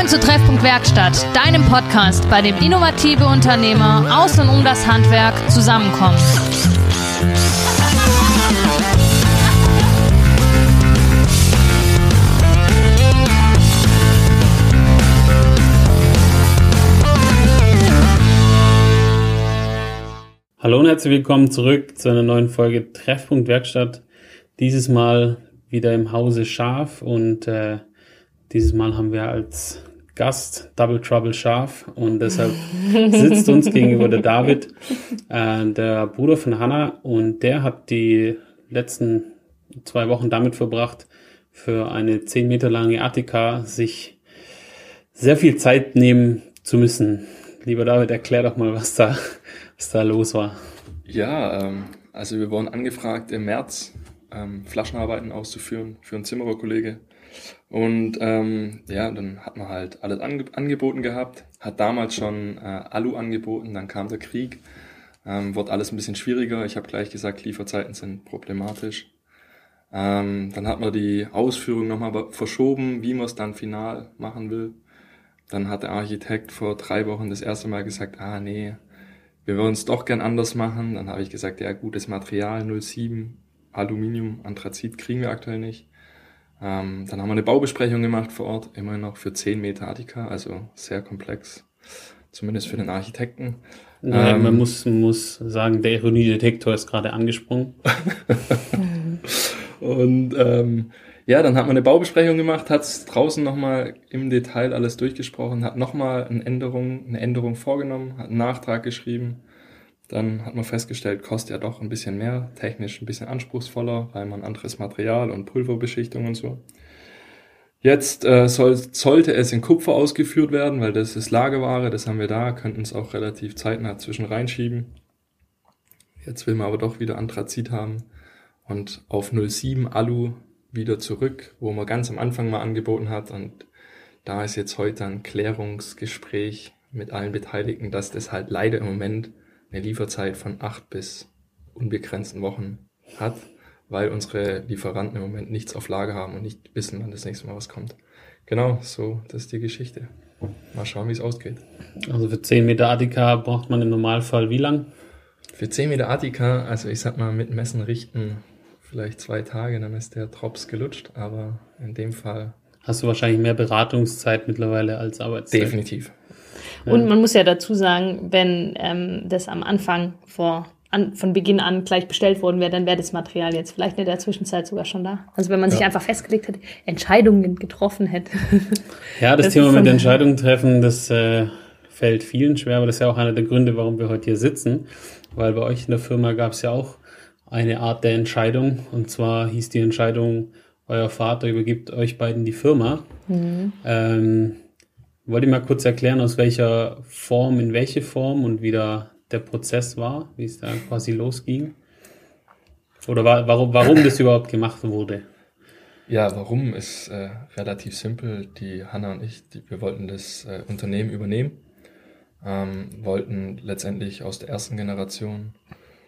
Willkommen zu Treffpunkt Werkstatt, deinem Podcast, bei dem innovative Unternehmer aus und um das Handwerk zusammenkommen. Hallo und herzlich willkommen zurück zu einer neuen Folge Treffpunkt Werkstatt. Dieses Mal wieder im Hause Schaf und äh, dieses Mal haben wir als Gast Double Trouble Schaf und deshalb sitzt uns gegenüber der David, äh, der Bruder von Hannah und der hat die letzten zwei Wochen damit verbracht, für eine zehn Meter lange Attika sich sehr viel Zeit nehmen zu müssen. Lieber David, erklär doch mal, was da, was da los war. Ja, ähm, also wir wurden angefragt im März ähm, Flaschenarbeiten auszuführen für einen Zimmererkollege. Und ähm, ja, dann hat man halt alles ange angeboten gehabt, hat damals schon äh, Alu angeboten, dann kam der Krieg, ähm, wurde alles ein bisschen schwieriger. Ich habe gleich gesagt, Lieferzeiten sind problematisch. Ähm, dann hat man die Ausführung nochmal verschoben, wie man es dann final machen will. Dann hat der Architekt vor drei Wochen das erste Mal gesagt, ah nee, wir würden es doch gern anders machen. Dann habe ich gesagt, ja gutes Material 07, Aluminium, Anthrazit kriegen wir aktuell nicht. Ähm, dann haben wir eine Baubesprechung gemacht vor Ort, immer noch für 10 Meter Attika, also sehr komplex, zumindest für den Architekten. Ja, ähm, man muss, muss sagen, der Ironiedetektor ist gerade angesprungen. und ähm, ja, dann hat man eine Baubesprechung gemacht, hat es draußen nochmal im Detail alles durchgesprochen, hat nochmal eine Änderung, eine Änderung vorgenommen, hat einen Nachtrag geschrieben. Dann hat man festgestellt, kostet ja doch ein bisschen mehr, technisch ein bisschen anspruchsvoller, weil man anderes Material und Pulverbeschichtung und so. Jetzt äh, soll, sollte es in Kupfer ausgeführt werden, weil das ist Lageware, das haben wir da, könnten es auch relativ zeitnah zwischen reinschieben. Jetzt will man aber doch wieder Anthrazit haben und auf 07 Alu wieder zurück, wo man ganz am Anfang mal angeboten hat. Und da ist jetzt heute ein Klärungsgespräch mit allen Beteiligten, dass das halt leider im Moment eine Lieferzeit von acht bis unbegrenzten Wochen hat, weil unsere Lieferanten im Moment nichts auf Lager haben und nicht wissen, wann das nächste Mal was kommt. Genau, so, das ist die Geschichte. Mal schauen, wie es ausgeht. Also für 10 Meter Attika braucht man im Normalfall wie lang? Für 10 Meter Attika, also ich sag mal mit Messen richten, vielleicht zwei Tage, dann ist der Drops gelutscht, aber in dem Fall. Hast du wahrscheinlich mehr Beratungszeit mittlerweile als Arbeitszeit? Definitiv. Und man muss ja dazu sagen, wenn ähm, das am Anfang vor an, von Beginn an gleich bestellt worden wäre, dann wäre das Material jetzt vielleicht in der Zwischenzeit sogar schon da. Also wenn man ja. sich einfach festgelegt hätte, Entscheidungen getroffen hätte. Ja, das, das Thema mit Entscheidungen treffen, das äh, fällt vielen schwer, aber das ist ja auch einer der Gründe, warum wir heute hier sitzen. Weil bei euch in der Firma gab es ja auch eine Art der Entscheidung. Und zwar hieß die Entscheidung, euer Vater übergibt euch beiden die Firma. Mhm. Ähm, wollt ihr mal kurz erklären, aus welcher Form, in welche Form und wie da der Prozess war, wie es da quasi losging? Oder war, warum, warum das überhaupt gemacht wurde? Ja, warum ist äh, relativ simpel. Die Hanna und ich, die, wir wollten das äh, Unternehmen übernehmen, ähm, wollten letztendlich aus der ersten Generation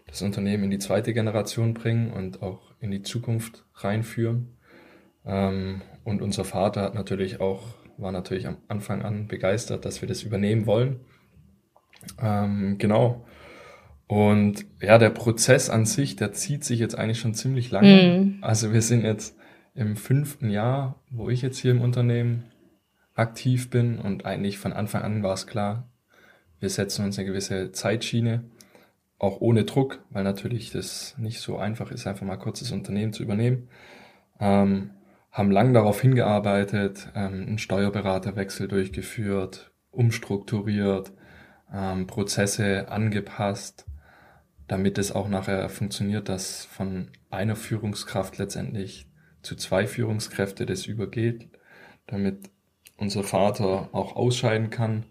das Unternehmen in die zweite Generation bringen und auch in die Zukunft reinführen. Ähm, und unser Vater hat natürlich auch, war natürlich am Anfang an begeistert, dass wir das übernehmen wollen. Ähm, genau. Und ja, der Prozess an sich, der zieht sich jetzt eigentlich schon ziemlich lange. Mhm. Also wir sind jetzt im fünften Jahr, wo ich jetzt hier im Unternehmen aktiv bin und eigentlich von Anfang an war es klar, wir setzen uns eine gewisse Zeitschiene auch ohne Druck, weil natürlich das nicht so einfach ist, einfach mal kurz das Unternehmen zu übernehmen. Ähm, haben lang darauf hingearbeitet, ähm, einen Steuerberaterwechsel durchgeführt, umstrukturiert, ähm, Prozesse angepasst, damit es auch nachher funktioniert, dass von einer Führungskraft letztendlich zu zwei Führungskräfte das übergeht, damit unser Vater auch ausscheiden kann.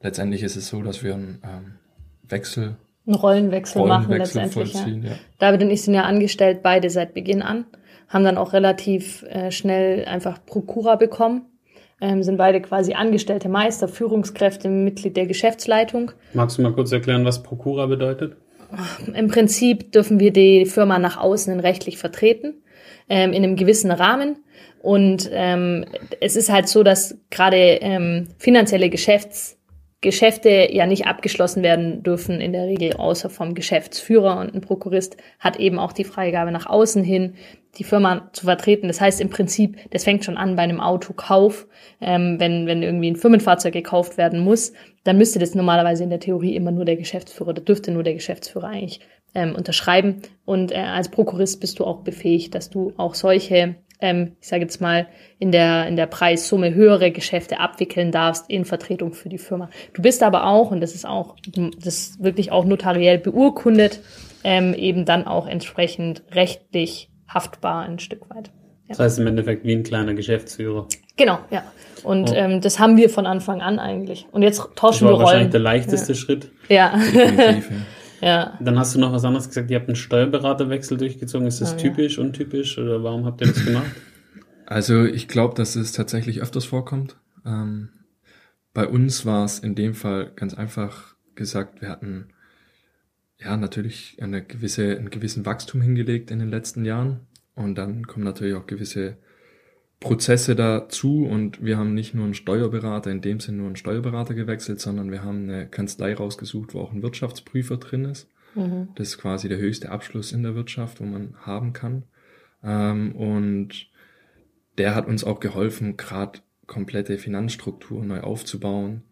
Letztendlich ist es so, dass wir einen ähm, Wechsel einen Rollenwechsel, Rollenwechsel machen letztendlich. Ja. ja. David und ich sind ja angestellt, beide seit Beginn an, haben dann auch relativ äh, schnell einfach Prokura bekommen, ähm, sind beide quasi angestellte Meister, Führungskräfte, Mitglied der Geschäftsleitung. Magst du mal kurz erklären, was Prokura bedeutet? Im Prinzip dürfen wir die Firma nach außen rechtlich vertreten. ähm, in einem gewissen Rahmen. Und ähm, es ist halt so, dass gerade ähm, finanzielle Geschäfts Geschäfte ja nicht abgeschlossen werden dürfen in der Regel außer vom Geschäftsführer und ein Prokurist hat eben auch die Freigabe nach außen hin, die Firma zu vertreten. Das heißt im Prinzip, das fängt schon an bei einem Autokauf, ähm, wenn, wenn irgendwie ein Firmenfahrzeug gekauft werden muss, dann müsste das normalerweise in der Theorie immer nur der Geschäftsführer, da dürfte nur der Geschäftsführer eigentlich ähm, unterschreiben. Und äh, als Prokurist bist du auch befähigt, dass du auch solche ähm, ich sage jetzt mal, in der, in der Preissumme höhere Geschäfte abwickeln darfst in Vertretung für die Firma. Du bist aber auch, und das ist auch, das ist wirklich auch notariell beurkundet, ähm, eben dann auch entsprechend rechtlich haftbar ein Stück weit. Ja. Das heißt im Endeffekt wie ein kleiner Geschäftsführer. Genau, ja. Und oh. ähm, das haben wir von Anfang an eigentlich. Und jetzt tauschen das war wir Rollen. wahrscheinlich der leichteste ja. Schritt. Ja. Ja. Dann hast du noch was anderes gesagt, ihr habt einen Steuerberaterwechsel durchgezogen. Ist das oh, typisch, ja. untypisch oder warum habt ihr das gemacht? Also ich glaube, dass es tatsächlich öfters vorkommt. Ähm, bei uns war es in dem Fall ganz einfach gesagt, wir hatten ja natürlich eine gewisse, einen gewissen Wachstum hingelegt in den letzten Jahren. Und dann kommen natürlich auch gewisse Prozesse dazu und wir haben nicht nur einen Steuerberater, in dem Sinne nur einen Steuerberater gewechselt, sondern wir haben eine Kanzlei rausgesucht, wo auch ein Wirtschaftsprüfer drin ist. Mhm. Das ist quasi der höchste Abschluss in der Wirtschaft, wo man haben kann. Ähm, und der hat uns auch geholfen, gerade komplette Finanzstruktur neu aufzubauen.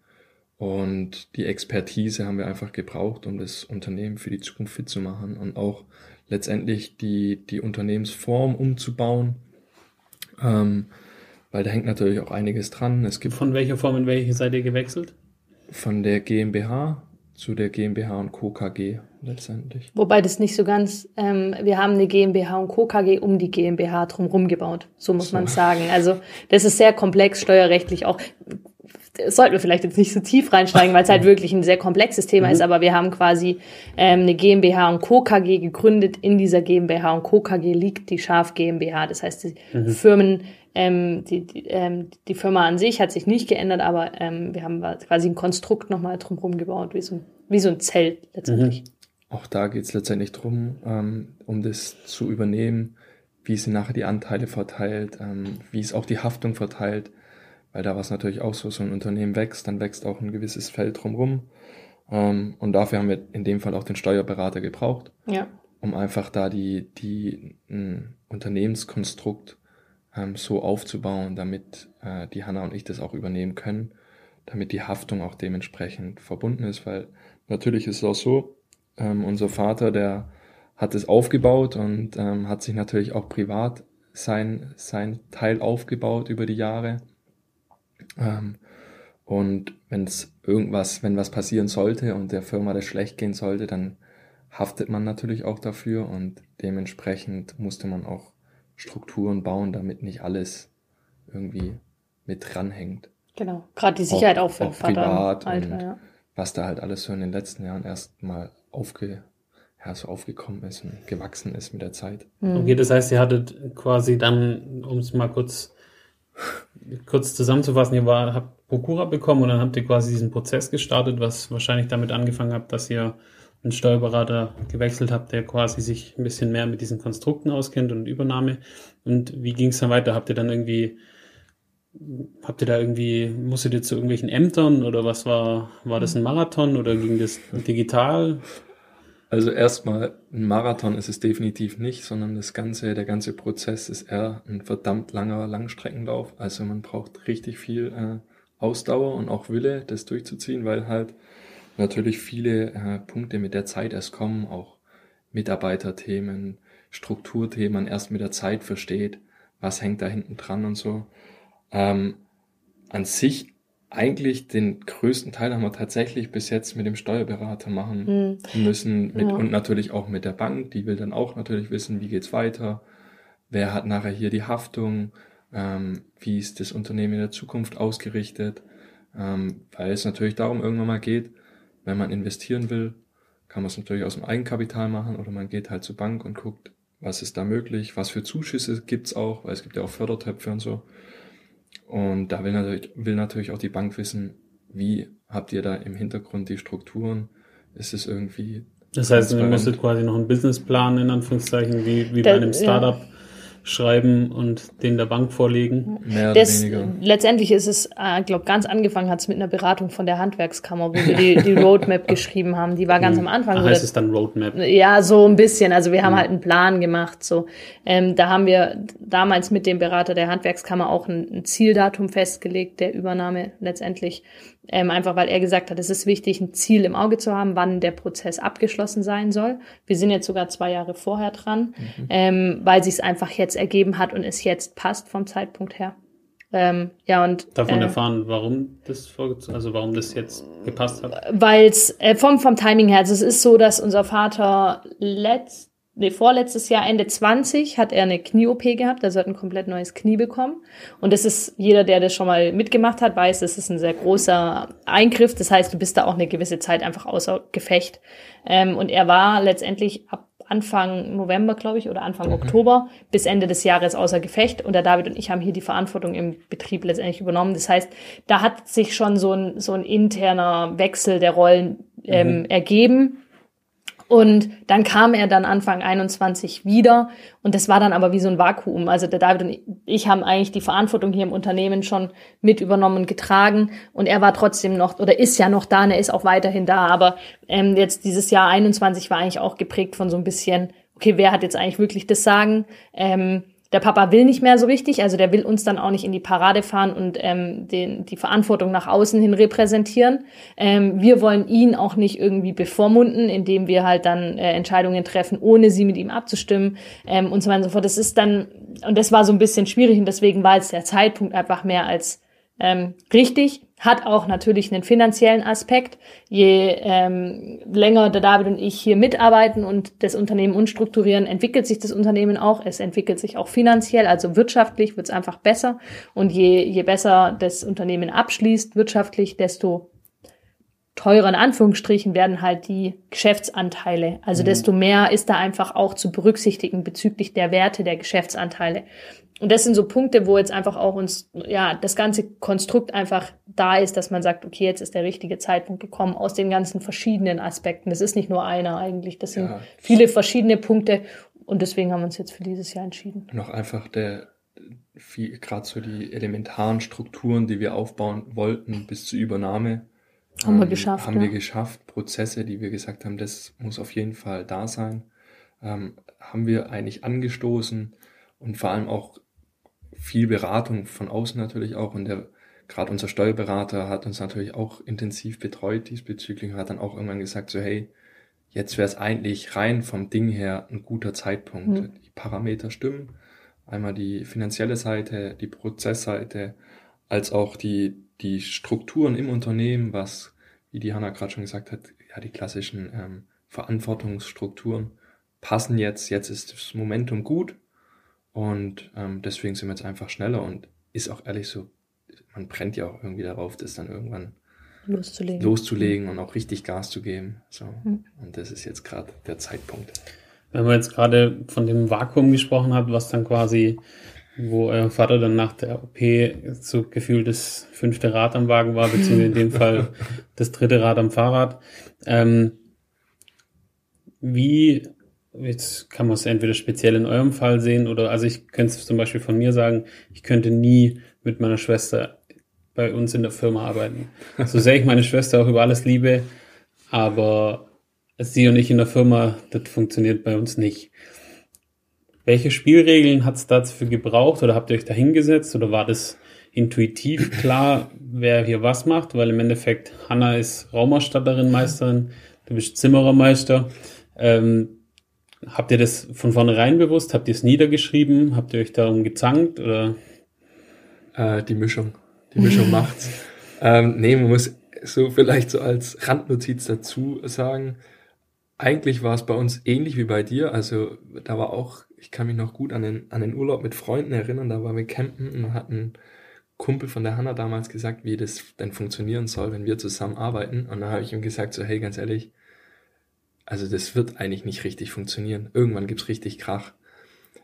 Und die Expertise haben wir einfach gebraucht, um das Unternehmen für die Zukunft fit zu machen und auch letztendlich die, die Unternehmensform umzubauen ähm, weil da hängt natürlich auch einiges dran. Es gibt von welcher Form in welche seid ihr gewechselt? Von der GmbH zu der GmbH und Co. KG letztendlich. Wobei das nicht so ganz, ähm, wir haben eine GmbH und Co. KG um die GmbH drumherum gebaut, so muss so. man sagen. Also das ist sehr komplex steuerrechtlich auch sollten wir vielleicht jetzt nicht so tief reinsteigen, weil es halt wirklich ein sehr komplexes Thema mhm. ist, aber wir haben quasi ähm, eine GmbH und Co. KG gegründet. In dieser GmbH und Co. KG liegt die Schaf GmbH. Das heißt, die mhm. Firmen, ähm, die, die, ähm, die Firma an sich hat sich nicht geändert, aber ähm, wir haben quasi ein Konstrukt nochmal drumherum gebaut, wie so, wie so ein Zelt letztendlich. Mhm. Auch da geht es letztendlich drum, ähm, um das zu übernehmen, wie sie nachher die Anteile verteilt, ähm, wie es auch die Haftung verteilt weil da war es natürlich auch so, so ein Unternehmen wächst, dann wächst auch ein gewisses Feld drumherum. Ähm, und dafür haben wir in dem Fall auch den Steuerberater gebraucht, ja. um einfach da die, die ein Unternehmenskonstrukt ähm, so aufzubauen, damit äh, die Hanna und ich das auch übernehmen können, damit die Haftung auch dementsprechend verbunden ist, weil natürlich ist es auch so, ähm, unser Vater, der hat es aufgebaut und ähm, hat sich natürlich auch privat sein, sein Teil aufgebaut über die Jahre. Ähm, und wenn es irgendwas, wenn was passieren sollte und der Firma das schlecht gehen sollte, dann haftet man natürlich auch dafür und dementsprechend musste man auch Strukturen bauen, damit nicht alles irgendwie mit dranhängt. Genau, gerade die Sicherheit auch, auch für auch Vater privat Alter, und ja. was da halt alles so in den letzten Jahren erst mal aufge, ja, so aufgekommen ist und gewachsen ist mit der Zeit. Mhm. Okay, das heißt, ihr hattet quasi dann, um es mal kurz kurz zusammenzufassen, ihr war, habt Prokura bekommen und dann habt ihr quasi diesen Prozess gestartet, was wahrscheinlich damit angefangen habt, dass ihr einen Steuerberater gewechselt habt, der quasi sich ein bisschen mehr mit diesen Konstrukten auskennt und Übernahme. Und wie ging es dann weiter? Habt ihr dann irgendwie, habt ihr da irgendwie, musstet ihr zu irgendwelchen Ämtern oder was war, war das ein Marathon oder ging das digital? Also erstmal, ein Marathon ist es definitiv nicht, sondern das ganze, der ganze Prozess ist eher ein verdammt langer Langstreckenlauf. Also man braucht richtig viel äh, Ausdauer und auch Wille, das durchzuziehen, weil halt natürlich viele äh, Punkte mit der Zeit erst kommen, auch Mitarbeiterthemen, Strukturthemen, erst mit der Zeit versteht, was hängt da hinten dran und so. Ähm, an sich eigentlich den größten Teil haben wir tatsächlich bis jetzt mit dem Steuerberater machen mhm. müssen mit, ja. und natürlich auch mit der Bank. Die will dann auch natürlich wissen, wie geht's weiter, wer hat nachher hier die Haftung, ähm, wie ist das Unternehmen in der Zukunft ausgerichtet, ähm, weil es natürlich darum irgendwann mal geht, wenn man investieren will, kann man es natürlich aus dem Eigenkapital machen oder man geht halt zur Bank und guckt, was ist da möglich, was für Zuschüsse gibt's auch, weil es gibt ja auch Fördertöpfe und so. Und da will natürlich, will natürlich auch die Bank wissen, wie habt ihr da im Hintergrund die Strukturen? Ist es irgendwie. Das heißt, ihr müsstet quasi noch einen Businessplan in Anführungszeichen, wie, wie bei einem Startup. Ja. Schreiben und den der Bank vorlegen. Mehr oder das, weniger. Letztendlich ist es, ich äh, glaube, ganz angefangen hat es mit einer Beratung von der Handwerkskammer, wo wir die, die Roadmap geschrieben haben. Die war ganz mhm. am Anfang. Ach, heißt es dann Roadmap? Ja, so ein bisschen. Also wir haben mhm. halt einen Plan gemacht. So, ähm, da haben wir damals mit dem Berater der Handwerkskammer auch ein, ein Zieldatum festgelegt der Übernahme letztendlich. Ähm, einfach weil er gesagt hat, es ist wichtig, ein Ziel im Auge zu haben, wann der Prozess abgeschlossen sein soll. Wir sind jetzt sogar zwei Jahre vorher dran, mhm. ähm, weil sich es einfach jetzt ergeben hat und es jetzt passt vom Zeitpunkt her. Ähm, ja und davon äh, erfahren, warum das also warum das jetzt gepasst hat. Weil es äh, vom vom Timing her, also es ist so, dass unser Vater letzt nee, vorletztes Jahr, Ende 20, hat er eine Knie-OP gehabt, also hat ein komplett neues Knie bekommen. Und das ist, jeder, der das schon mal mitgemacht hat, weiß, das ist ein sehr großer Eingriff. Das heißt, du bist da auch eine gewisse Zeit einfach außer Gefecht. Ähm, und er war letztendlich ab Anfang November, glaube ich, oder Anfang mhm. Oktober bis Ende des Jahres außer Gefecht. Und der David und ich haben hier die Verantwortung im Betrieb letztendlich übernommen. Das heißt, da hat sich schon so ein, so ein interner Wechsel der Rollen ähm, mhm. ergeben und dann kam er dann Anfang 21 wieder und das war dann aber wie so ein Vakuum. Also der David und ich haben eigentlich die Verantwortung hier im Unternehmen schon mit übernommen und getragen und er war trotzdem noch oder ist ja noch da und er ist auch weiterhin da. Aber ähm, jetzt dieses Jahr 21 war eigentlich auch geprägt von so ein bisschen, okay, wer hat jetzt eigentlich wirklich das Sagen? Ähm, der Papa will nicht mehr so richtig, also der will uns dann auch nicht in die Parade fahren und ähm, den, die Verantwortung nach außen hin repräsentieren. Ähm, wir wollen ihn auch nicht irgendwie bevormunden, indem wir halt dann äh, Entscheidungen treffen, ohne sie mit ihm abzustimmen ähm, und so weiter und so fort. Das ist dann, und das war so ein bisschen schwierig und deswegen war jetzt der Zeitpunkt einfach mehr als ähm, richtig hat auch natürlich einen finanziellen Aspekt. Je ähm, länger der David und ich hier mitarbeiten und das Unternehmen unstrukturieren, entwickelt sich das Unternehmen auch. Es entwickelt sich auch finanziell, also wirtschaftlich wird es einfach besser. Und je, je besser das Unternehmen abschließt, wirtschaftlich, desto teurer in Anführungsstrichen werden halt die Geschäftsanteile. Also mhm. desto mehr ist da einfach auch zu berücksichtigen bezüglich der Werte der Geschäftsanteile. Und das sind so Punkte, wo jetzt einfach auch uns, ja, das ganze Konstrukt einfach da ist, dass man sagt, okay, jetzt ist der richtige Zeitpunkt gekommen aus den ganzen verschiedenen Aspekten. Das ist nicht nur einer eigentlich, das sind ja. viele verschiedene Punkte und deswegen haben wir uns jetzt für dieses Jahr entschieden. Noch einfach der, gerade so die elementaren Strukturen, die wir aufbauen wollten bis zur Übernahme, haben ähm, wir geschafft. Haben ja. wir geschafft. Prozesse, die wir gesagt haben, das muss auf jeden Fall da sein, ähm, haben wir eigentlich angestoßen und vor allem auch viel Beratung von außen natürlich auch und der gerade unser Steuerberater hat uns natürlich auch intensiv betreut diesbezüglich und hat dann auch irgendwann gesagt so hey jetzt wäre es eigentlich rein vom Ding her ein guter Zeitpunkt mhm. die Parameter stimmen einmal die finanzielle Seite die Prozessseite als auch die die Strukturen im Unternehmen was wie die Hanna gerade schon gesagt hat ja die klassischen ähm, Verantwortungsstrukturen passen jetzt jetzt ist das Momentum gut und ähm, deswegen sind wir jetzt einfach schneller und ist auch ehrlich so, man brennt ja auch irgendwie darauf, das dann irgendwann loszulegen, loszulegen und auch richtig Gas zu geben. So. Mhm. Und das ist jetzt gerade der Zeitpunkt. Wenn man jetzt gerade von dem Vakuum gesprochen hat, was dann quasi, wo euer Vater dann nach der OP so gefühlt das fünfte Rad am Wagen war, beziehungsweise in dem Fall das dritte Rad am Fahrrad. Ähm, wie jetzt kann man es entweder speziell in eurem Fall sehen oder also ich könnte es zum Beispiel von mir sagen, ich könnte nie mit meiner Schwester bei uns in der Firma arbeiten. So sehr ich meine Schwester auch über alles liebe, aber sie und ich in der Firma, das funktioniert bei uns nicht. Welche Spielregeln hat es dafür gebraucht oder habt ihr euch da hingesetzt oder war das intuitiv klar, wer hier was macht? Weil im Endeffekt Hanna ist Raumausstatterin, Meisterin, du bist Zimmerermeister. Ähm, Habt ihr das von vornherein bewusst? Habt ihr es niedergeschrieben? Habt ihr euch darum gezankt? Oder? Äh, die Mischung. Die Mischung macht's. Ähm, nee, man muss so vielleicht so als Randnotiz dazu sagen, eigentlich war es bei uns ähnlich wie bei dir. Also da war auch, ich kann mich noch gut an den, an den Urlaub mit Freunden erinnern, da waren wir campen und hatten Kumpel von der Hanna damals gesagt, wie das denn funktionieren soll, wenn wir zusammen arbeiten. Und dann habe ich ihm gesagt, so hey, ganz ehrlich, also das wird eigentlich nicht richtig funktionieren. Irgendwann gibt's richtig Krach.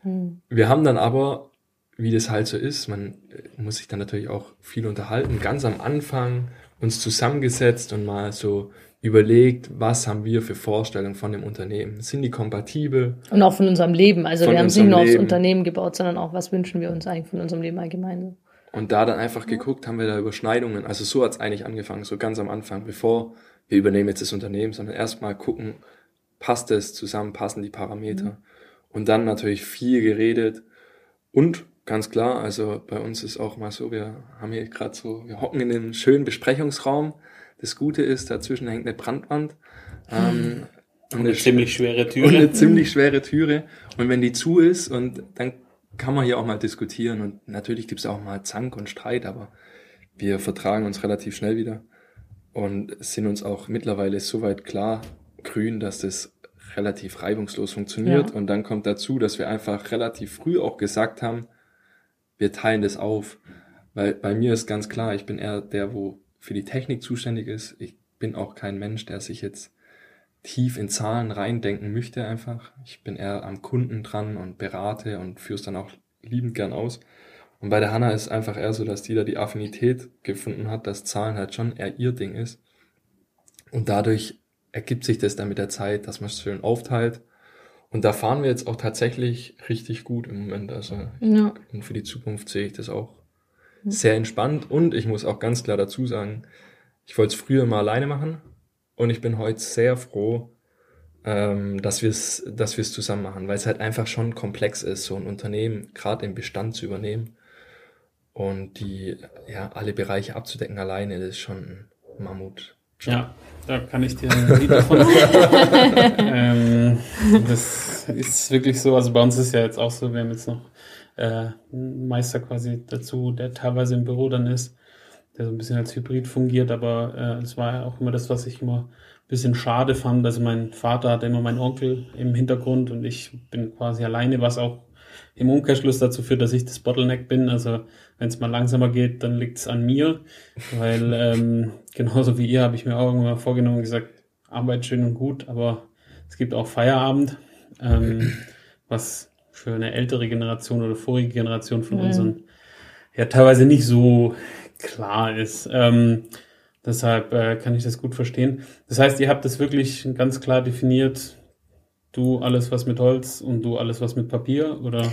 Hm. Wir haben dann aber, wie das halt so ist, man äh, muss sich dann natürlich auch viel unterhalten, ganz am Anfang uns zusammengesetzt und mal so überlegt, was haben wir für Vorstellungen von dem Unternehmen? Sind die kompatibel? Und auch von unserem Leben. Also wir haben es nicht nur aufs Unternehmen gebaut, sondern auch, was wünschen wir uns eigentlich von unserem Leben allgemein. Und da dann einfach geguckt, haben wir da Überschneidungen. Also so hat's eigentlich angefangen, so ganz am Anfang, bevor wir übernehmen jetzt das Unternehmen, sondern erstmal gucken, passt es zusammen, passen die Parameter. Mhm. Und dann natürlich viel geredet und ganz klar, also bei uns ist auch mal so, wir haben hier gerade so, wir hocken in einem schönen Besprechungsraum. Das Gute ist, dazwischen hängt eine Brandwand. Ähm, und eine, eine ziemlich schwere Türe. Und eine ziemlich schwere Türe. Und wenn die zu ist, und dann kann man hier auch mal diskutieren. Und natürlich gibt es auch mal Zank und Streit, aber wir vertragen uns relativ schnell wieder und sind uns auch mittlerweile soweit klar grün, dass das relativ reibungslos funktioniert. Ja. Und dann kommt dazu, dass wir einfach relativ früh auch gesagt haben, wir teilen das auf. Weil bei mir ist ganz klar, ich bin eher der, wo für die Technik zuständig ist. Ich bin auch kein Mensch, der sich jetzt tief in Zahlen reindenken möchte einfach. Ich bin eher am Kunden dran und berate und führe es dann auch liebend gern aus. Und bei der Hanna ist einfach eher so, dass die da die Affinität gefunden hat, dass Zahlen halt schon eher ihr Ding ist. Und dadurch ergibt sich das dann mit der Zeit, dass man es schön aufteilt. Und da fahren wir jetzt auch tatsächlich richtig gut im Moment. Also ja. und für die Zukunft sehe ich das auch sehr entspannt. Und ich muss auch ganz klar dazu sagen, ich wollte es früher mal alleine machen und ich bin heute sehr froh, ähm, dass wir es dass wir es zusammen machen, weil es halt einfach schon komplex ist, so ein Unternehmen gerade im Bestand zu übernehmen und die ja alle Bereiche abzudecken alleine, das ist schon ein Mammut. Ja, da kann ich dir ein Lied davon ähm, Das ist wirklich so, also bei uns ist ja jetzt auch so, wir haben jetzt noch äh, Meister quasi dazu, der teilweise im Büro dann ist, der so ein bisschen als Hybrid fungiert, aber äh, es war ja auch immer das, was ich immer ein bisschen schade fand. Also mein Vater hatte immer meinen Onkel im Hintergrund und ich bin quasi alleine, was auch im Umkehrschluss dazu führt, dass ich das Bottleneck bin. Also wenn es mal langsamer geht, dann liegt es an mir, weil ähm, genauso wie ihr habe ich mir auch irgendwann vorgenommen und gesagt, Arbeit schön und gut, aber es gibt auch Feierabend, ähm, was für eine ältere Generation oder vorige Generation von mhm. unseren ja teilweise nicht so klar ist. Ähm, deshalb äh, kann ich das gut verstehen. Das heißt, ihr habt das wirklich ganz klar definiert, du alles was mit Holz und du alles was mit Papier oder?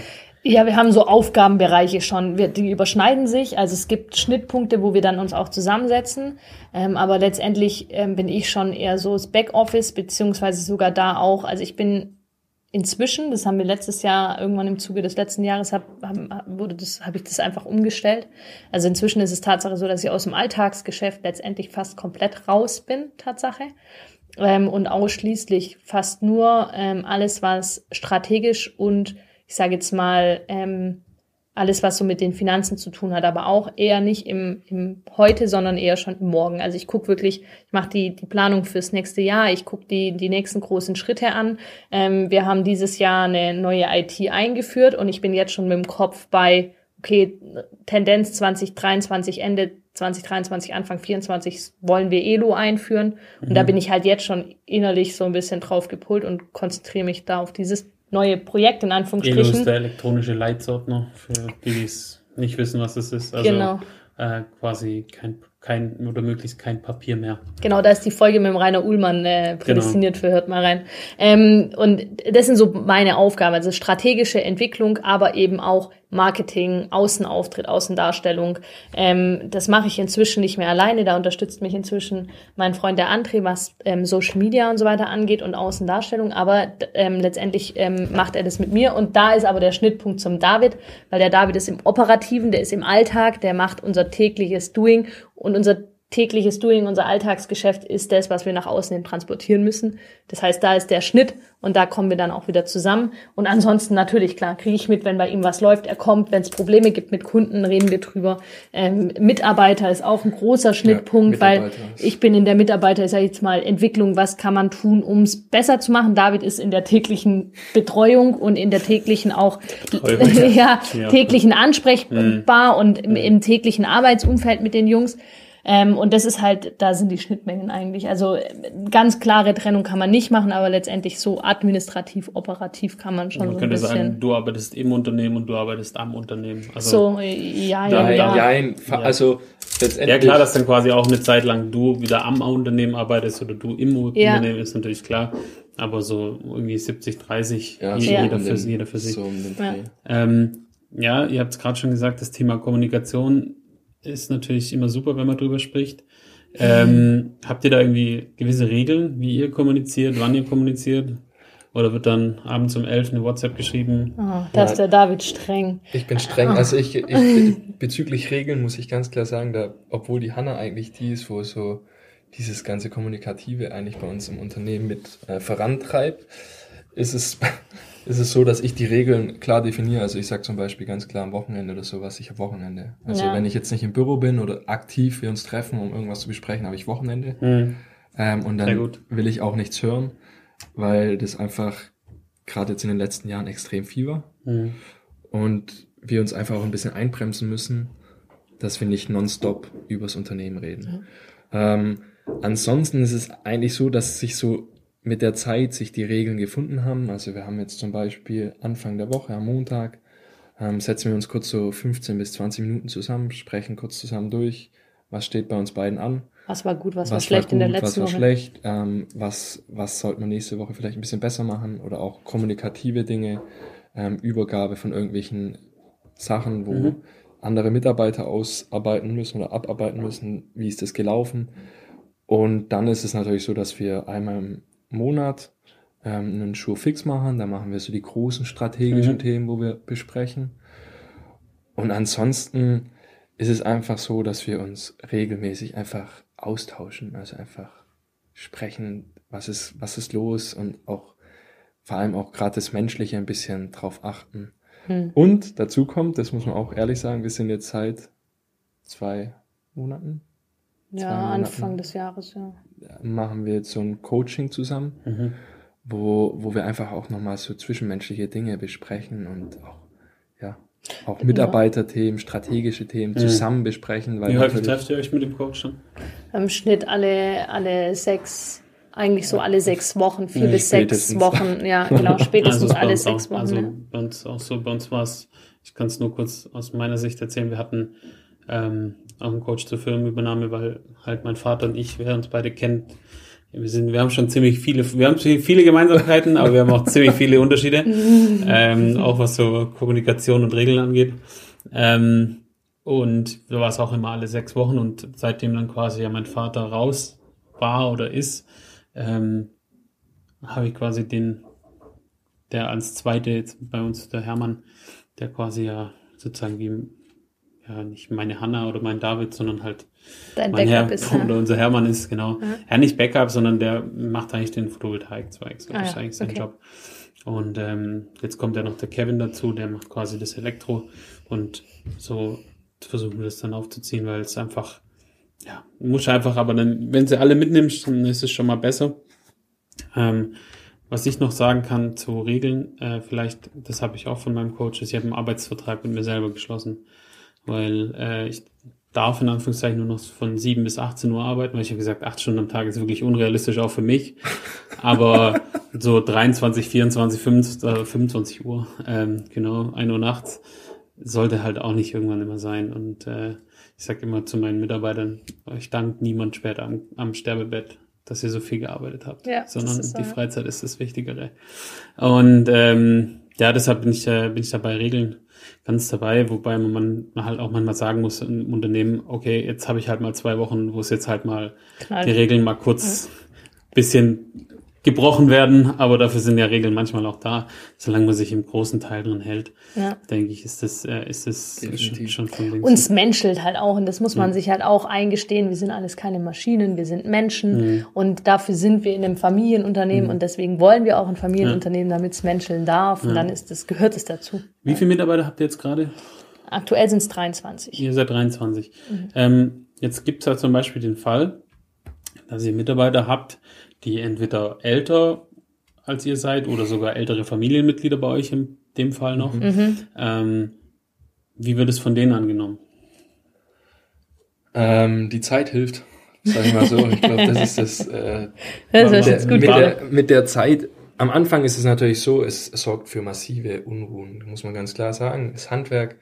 Ja, wir haben so Aufgabenbereiche schon, wir, die überschneiden sich. Also es gibt Schnittpunkte, wo wir dann uns auch zusammensetzen. Ähm, aber letztendlich ähm, bin ich schon eher so das Backoffice, beziehungsweise sogar da auch. Also ich bin inzwischen, das haben wir letztes Jahr, irgendwann im Zuge des letzten Jahres, hab, hab, wurde das, habe ich das einfach umgestellt. Also inzwischen ist es Tatsache so, dass ich aus dem Alltagsgeschäft letztendlich fast komplett raus bin, Tatsache ähm, und ausschließlich fast nur ähm, alles, was strategisch und ich sage jetzt mal ähm, alles, was so mit den Finanzen zu tun hat, aber auch eher nicht im, im heute, sondern eher schon im Morgen. Also ich gucke wirklich, ich mache die, die Planung fürs nächste Jahr, ich gucke die, die nächsten großen Schritte an. Ähm, wir haben dieses Jahr eine neue IT eingeführt und ich bin jetzt schon mit dem Kopf bei, okay, Tendenz 2023, Ende 2023, Anfang 24 wollen wir ELO einführen. Und mhm. da bin ich halt jetzt schon innerlich so ein bisschen drauf gepult und konzentriere mich da auf dieses neue Projekt in Anführungsstrichen. ELO ist der elektronische Leitsordner für die, die es nicht wissen, was das ist. Also genau. äh, quasi kein kein oder möglichst kein Papier mehr. Genau, da ist die Folge mit dem Rainer Uhlmann äh, prädestiniert genau. für, hört mal rein. Ähm, und das sind so meine Aufgaben, also strategische Entwicklung, aber eben auch Marketing, Außenauftritt, Außendarstellung. Ähm, das mache ich inzwischen nicht mehr alleine. Da unterstützt mich inzwischen mein Freund der André, was ähm, Social Media und so weiter angeht und Außendarstellung. Aber ähm, letztendlich ähm, macht er das mit mir. Und da ist aber der Schnittpunkt zum David, weil der David ist im Operativen, der ist im Alltag, der macht unser tägliches Doing und unser tägliches Doing, unser Alltagsgeschäft ist das, was wir nach außen hin transportieren müssen. Das heißt, da ist der Schnitt und da kommen wir dann auch wieder zusammen. Und ansonsten natürlich, klar, kriege ich mit, wenn bei ihm was läuft. Er kommt, wenn es Probleme gibt mit Kunden, reden wir drüber. Ähm, Mitarbeiter ist auch ein großer Schnittpunkt, ja, weil ich bin in der Mitarbeiter, ich sage jetzt mal, Entwicklung, was kann man tun, um es besser zu machen. David ist in der täglichen Betreuung und in der täglichen auch ja, täglichen ansprechbar mhm. und im, im täglichen Arbeitsumfeld mit den Jungs. Ähm, und das ist halt, da sind die Schnittmengen eigentlich. Also ganz klare Trennung kann man nicht machen, aber letztendlich so administrativ, operativ kann man schon man so ein bisschen. Sagen, du arbeitest im Unternehmen und du arbeitest am Unternehmen. Also, so, ja, ja, ja. ja. Also letztendlich. Ja klar, dass dann quasi auch eine Zeit lang du wieder am Unternehmen arbeitest oder du im ja. Unternehmen ist natürlich klar. Aber so irgendwie 70, 30, ja, jeder, so für, jeder für sich. So um ja. Ähm, ja, ihr habt es gerade schon gesagt, das Thema Kommunikation ist natürlich immer super, wenn man drüber spricht. Ähm, habt ihr da irgendwie gewisse Regeln, wie ihr kommuniziert, wann ihr kommuniziert? Oder wird dann abends um elf eine WhatsApp geschrieben? Oh, da ist der David streng. Ich bin streng. Also ich, ich bezüglich Regeln muss ich ganz klar sagen, da, obwohl die Hanna eigentlich die ist, wo so dieses ganze Kommunikative eigentlich bei uns im Unternehmen mit äh, vorantreibt, ist es ist es so, dass ich die Regeln klar definiere. Also ich sage zum Beispiel ganz klar am Wochenende oder sowas, ich habe Wochenende. Also ja. wenn ich jetzt nicht im Büro bin oder aktiv wir uns treffen, um irgendwas zu besprechen, habe ich Wochenende. Mhm. Ähm, und dann will ich auch nichts hören, weil das einfach gerade jetzt in den letzten Jahren extrem viel war. Mhm. Und wir uns einfach auch ein bisschen einbremsen müssen, dass wir nicht nonstop übers Unternehmen reden. Ja. Ähm, ansonsten ist es eigentlich so, dass sich so mit der Zeit sich die Regeln gefunden haben. Also wir haben jetzt zum Beispiel Anfang der Woche am Montag, ähm, setzen wir uns kurz so 15 bis 20 Minuten zusammen, sprechen kurz zusammen durch, was steht bei uns beiden an. Was war gut, was, was war schlecht war gut, in der letzten Woche? Was war schlecht, ähm, was, was sollte man nächste Woche vielleicht ein bisschen besser machen oder auch kommunikative Dinge, ähm, Übergabe von irgendwelchen Sachen, wo mhm. andere Mitarbeiter ausarbeiten müssen oder abarbeiten müssen, wie ist das gelaufen. Und dann ist es natürlich so, dass wir einmal Monat ähm, einen Schuh fix machen. Da machen wir so die großen strategischen mhm. Themen, wo wir besprechen. Und ansonsten ist es einfach so, dass wir uns regelmäßig einfach austauschen, also einfach sprechen, was ist, was ist los und auch vor allem auch gerade das Menschliche ein bisschen drauf achten. Mhm. Und dazu kommt, das muss man auch ehrlich sagen, wir sind jetzt seit zwei Monaten. Ja, Monaten, Anfang des Jahres, ja machen wir jetzt so ein Coaching zusammen, mhm. wo, wo wir einfach auch nochmal so zwischenmenschliche Dinge besprechen und auch, ja, auch Mitarbeiterthemen, strategische Themen mhm. zusammen besprechen. Weil Wie häufig trefft ihr euch mit dem Coach dann? Im Schnitt alle, alle sechs, eigentlich so alle sechs Wochen, vier ja, bis sechs Wochen, ja, genau, spätestens also alle sechs auch, Wochen. Also ja. bei uns auch so, bei uns war es, ich kann es nur kurz aus meiner Sicht erzählen, wir hatten ähm, auch einen Coach zur Firmenübernahme, weil halt mein Vater und ich, wer uns beide kennt, wir sind, wir haben schon ziemlich viele, wir haben viele Gemeinsamkeiten, aber wir haben auch ziemlich viele Unterschiede, ähm, auch was so Kommunikation und Regeln angeht. Ähm, und so war es auch immer alle sechs Wochen und seitdem dann quasi ja mein Vater raus war oder ist, ähm, habe ich quasi den, der als zweite jetzt bei uns, der Hermann, der quasi ja sozusagen wie ja, nicht meine Hanna oder mein David, sondern halt Dein mein Backup Herr, ist, oder unser Hermann ist, genau. Ja. ja, nicht Backup, sondern der macht eigentlich den Photovoltaik-Zweig. So ah, ist ja. eigentlich sein okay. Job. Und ähm, jetzt kommt ja noch der Kevin dazu, der macht quasi das Elektro und so versuchen wir das dann aufzuziehen, weil es einfach, ja, muss einfach, aber dann, wenn sie alle mitnimmst, dann ist es schon mal besser. Ähm, was ich noch sagen kann zu Regeln, äh, vielleicht, das habe ich auch von meinem Coach, ist, ich habe einen Arbeitsvertrag mit mir selber geschlossen weil äh, ich darf in Anführungszeichen nur noch von 7 bis 18 Uhr arbeiten, weil ich habe gesagt, 8 Stunden am Tag ist wirklich unrealistisch auch für mich. Aber so 23, 24, 25, 25 Uhr, ähm, genau, 1 Uhr nachts, sollte halt auch nicht irgendwann immer sein. Und äh, ich sage immer zu meinen Mitarbeitern, euch dankt niemand später am, am Sterbebett, dass ihr so viel gearbeitet habt, ja, sondern die Freizeit ist das Wichtigere. Und ähm, ja, deshalb bin ich, äh, bin ich dabei, Regeln ganz dabei, wobei man halt auch manchmal sagen muss im Unternehmen, okay, jetzt habe ich halt mal zwei Wochen, wo es jetzt halt mal Knallt. die Regeln mal kurz ja. bisschen gebrochen werden, aber dafür sind ja Regeln manchmal auch da. Solange man sich im großen Teil drin hält, ja. denke ich, ist das, äh, ist das schon, schon von links. Uns menschelt halt auch und das muss man ja. sich halt auch eingestehen. Wir sind alles keine Maschinen, wir sind Menschen mhm. und dafür sind wir in einem Familienunternehmen mhm. und deswegen wollen wir auch ein Familienunternehmen, damit es menscheln darf und dann ist das, gehört es dazu. Wie viele Mitarbeiter habt ihr jetzt gerade? Aktuell sind es 23. Ihr seid 23. Mhm. Ähm, jetzt gibt es halt zum Beispiel den Fall, dass ihr Mitarbeiter habt, die entweder älter als ihr seid oder sogar ältere Familienmitglieder bei euch in dem Fall noch. Mhm. mhm. Ähm, wie wird es von denen angenommen? Ähm, die Zeit hilft, sag ich mal so. Ich glaube, das ist das. Äh, das ist der, gut mit, der, mit der Zeit. Am Anfang ist es natürlich so, es sorgt für massive Unruhen, muss man ganz klar sagen. Das Handwerk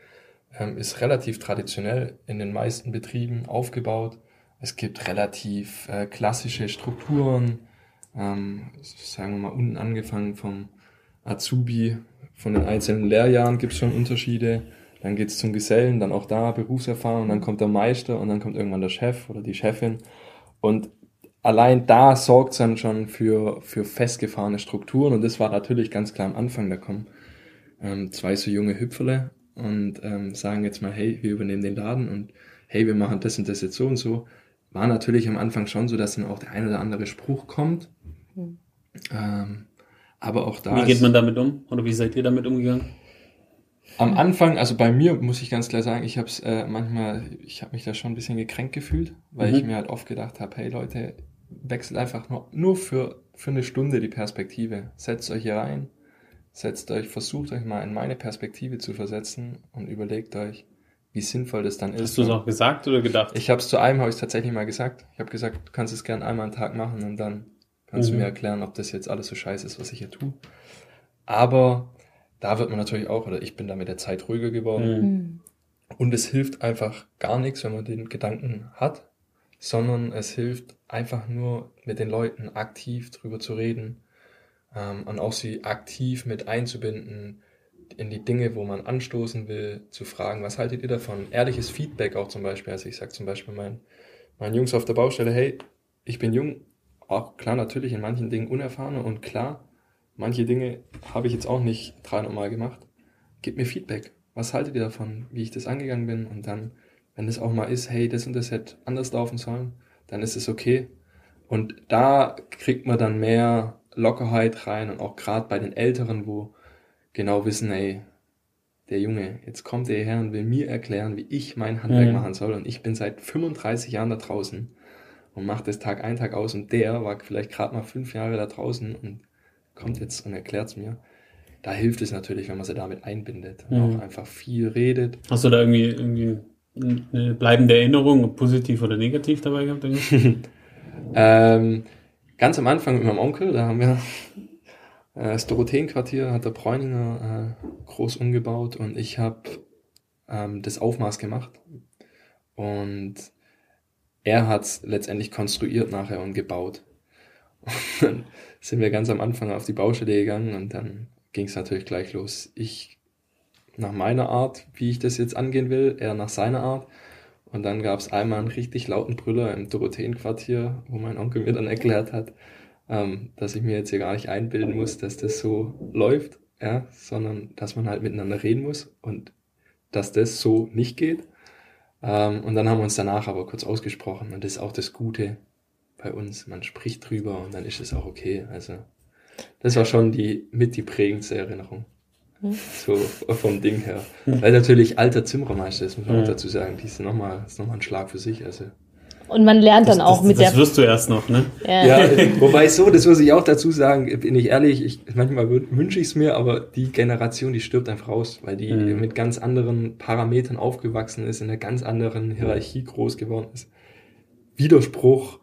ähm, ist relativ traditionell in den meisten Betrieben aufgebaut. Es gibt relativ äh, klassische Strukturen, ähm, sagen wir mal unten angefangen vom Azubi, von den einzelnen Lehrjahren gibt es schon Unterschiede. Dann geht's zum Gesellen, dann auch da Berufserfahrung, dann kommt der Meister und dann kommt irgendwann der Chef oder die Chefin. Und allein da sorgt dann schon für, für festgefahrene Strukturen und das war natürlich ganz klar am Anfang, da kommen ähm, zwei so junge Hüpferle und ähm, sagen jetzt mal, hey, wir übernehmen den Laden und hey, wir machen das und das jetzt so und so. War natürlich am Anfang schon so, dass dann auch der ein oder andere Spruch kommt. Mhm. Ähm, aber auch da. Wie geht man damit um? Oder wie seid ihr damit umgegangen? Am Anfang, also bei mir muss ich ganz klar sagen, ich habe es äh, manchmal, ich habe mich da schon ein bisschen gekränkt gefühlt, weil mhm. ich mir halt oft gedacht habe, hey Leute, wechselt einfach nur, nur für, für eine Stunde die Perspektive. Setzt euch hier rein, setzt euch, versucht euch mal in meine Perspektive zu versetzen und überlegt euch, wie sinnvoll das dann ist. Hast du es auch gesagt oder gedacht? Ich habe es zu einem, habe ich tatsächlich mal gesagt. Ich habe gesagt, du kannst es gern einmal am Tag machen und dann kannst mhm. du mir erklären, ob das jetzt alles so scheiße ist, was ich hier tue. Aber da wird man natürlich auch, oder ich bin da mit der Zeit ruhiger geworden. Mhm. Und es hilft einfach gar nichts, wenn man den Gedanken hat, sondern es hilft einfach nur mit den Leuten aktiv drüber zu reden ähm, und auch sie aktiv mit einzubinden in die Dinge, wo man anstoßen will, zu fragen, was haltet ihr davon? Ehrliches Feedback auch zum Beispiel. Also ich sage zum Beispiel meinen, meinen Jungs auf der Baustelle, hey, ich bin jung, auch klar natürlich in manchen Dingen unerfahrener und klar, manche Dinge habe ich jetzt auch nicht 300 Mal gemacht. Gebt mir Feedback. Was haltet ihr davon, wie ich das angegangen bin? Und dann, wenn es auch mal ist, hey, das und das hätte anders laufen sollen, dann ist es okay. Und da kriegt man dann mehr Lockerheit rein und auch gerade bei den Älteren, wo genau wissen, ey, der Junge, jetzt kommt er her und will mir erklären, wie ich mein Handwerk mhm. machen soll. Und ich bin seit 35 Jahren da draußen und mache das Tag ein, Tag aus. Und der war vielleicht gerade mal fünf Jahre da draußen und kommt jetzt und erklärt es mir. Da hilft es natürlich, wenn man sie damit einbindet und mhm. auch einfach viel redet. Hast du da irgendwie, irgendwie eine bleibende Erinnerung, positiv oder negativ dabei gehabt? ähm, ganz am Anfang mit meinem Onkel, da haben wir äh, das Dorotheenquartier, hat der Bräuninger äh, groß umgebaut und ich habe ähm, das Aufmaß gemacht. Und er hat es letztendlich konstruiert nachher und gebaut. Und dann sind wir ganz am Anfang auf die Baustelle gegangen und dann ging es natürlich gleich los. Ich nach meiner Art, wie ich das jetzt angehen will, er nach seiner Art. Und dann gab es einmal einen richtig lauten Brüller im Dorotheenquartier, wo mein Onkel mir dann erklärt hat, ähm, dass ich mir jetzt hier gar nicht einbilden muss, dass das so läuft, ja, sondern dass man halt miteinander reden muss und dass das so nicht geht. Ähm, und dann haben wir uns danach aber kurz ausgesprochen und das ist auch das Gute bei uns. Man spricht drüber und dann ist es auch okay. Also das war schon die mit die prägendste Erinnerung. Hm. So vom Ding her. Hm. Weil natürlich alter Zimmermeister ist, muss man auch dazu sagen, die ist nochmal, ist nochmal ein Schlag für sich. Also und man lernt dann das, auch das, mit das der. Das wirst du erst noch, ne? Ja. ja, wobei so, das muss ich auch dazu sagen, bin ich ehrlich, ich, manchmal wünsche ich es mir, aber die Generation, die stirbt einfach raus, weil die mhm. mit ganz anderen Parametern aufgewachsen ist, in einer ganz anderen Hierarchie groß geworden ist. Widerspruch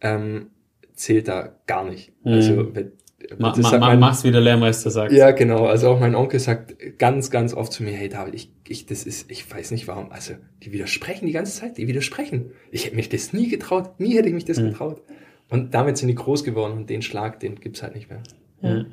ähm, zählt da gar nicht. Mhm. Also wenn, Ma, ma, ma, mach's, wie der Lehrmeister sagt. Ja, genau. Also auch mein Onkel sagt ganz, ganz oft zu mir, hey David, ich, ich, das ist, ich weiß nicht warum. Also, die widersprechen die ganze Zeit, die widersprechen. Ich hätte mich das nie getraut, nie hätte ich mich das mhm. getraut. Und damit sind die groß geworden und den Schlag, den gibt's halt nicht mehr. Ja.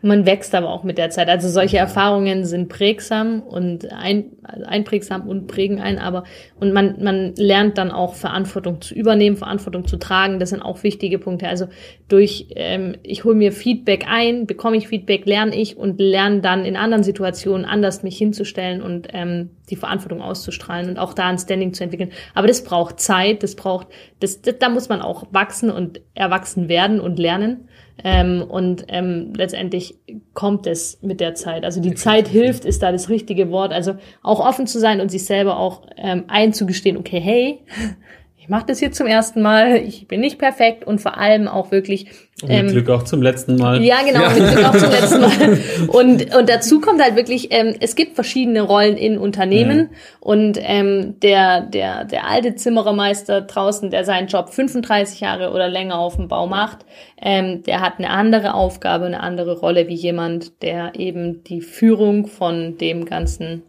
Man wächst aber auch mit der Zeit. Also solche Erfahrungen sind prägsam und ein, einprägsam und prägen ein, aber und man, man lernt dann auch Verantwortung zu übernehmen, Verantwortung zu tragen. Das sind auch wichtige Punkte. Also durch, ähm, ich hole mir Feedback ein, bekomme ich Feedback, lerne ich und lerne dann in anderen Situationen anders mich hinzustellen und ähm, die Verantwortung auszustrahlen und auch da ein Standing zu entwickeln. Aber das braucht Zeit, das braucht, das, das da muss man auch wachsen und erwachsen werden und lernen. Ähm, und ähm, letztendlich kommt es mit der Zeit. Also die Zeit hilft, ist da das richtige Wort. Also auch offen zu sein und sich selber auch ähm, einzugestehen, okay, hey, ich mache das hier zum ersten Mal, ich bin nicht perfekt und vor allem auch wirklich. Und mit ähm, Glück auch zum letzten Mal. Ja, genau, ja. mit Glück auch zum letzten Mal. Und, und dazu kommt halt wirklich, ähm, es gibt verschiedene Rollen in Unternehmen mhm. und ähm, der, der, der alte Zimmerermeister draußen, der seinen Job 35 Jahre oder länger auf dem Bau macht, ähm, der hat eine andere Aufgabe, eine andere Rolle wie jemand, der eben die Führung von dem Ganzen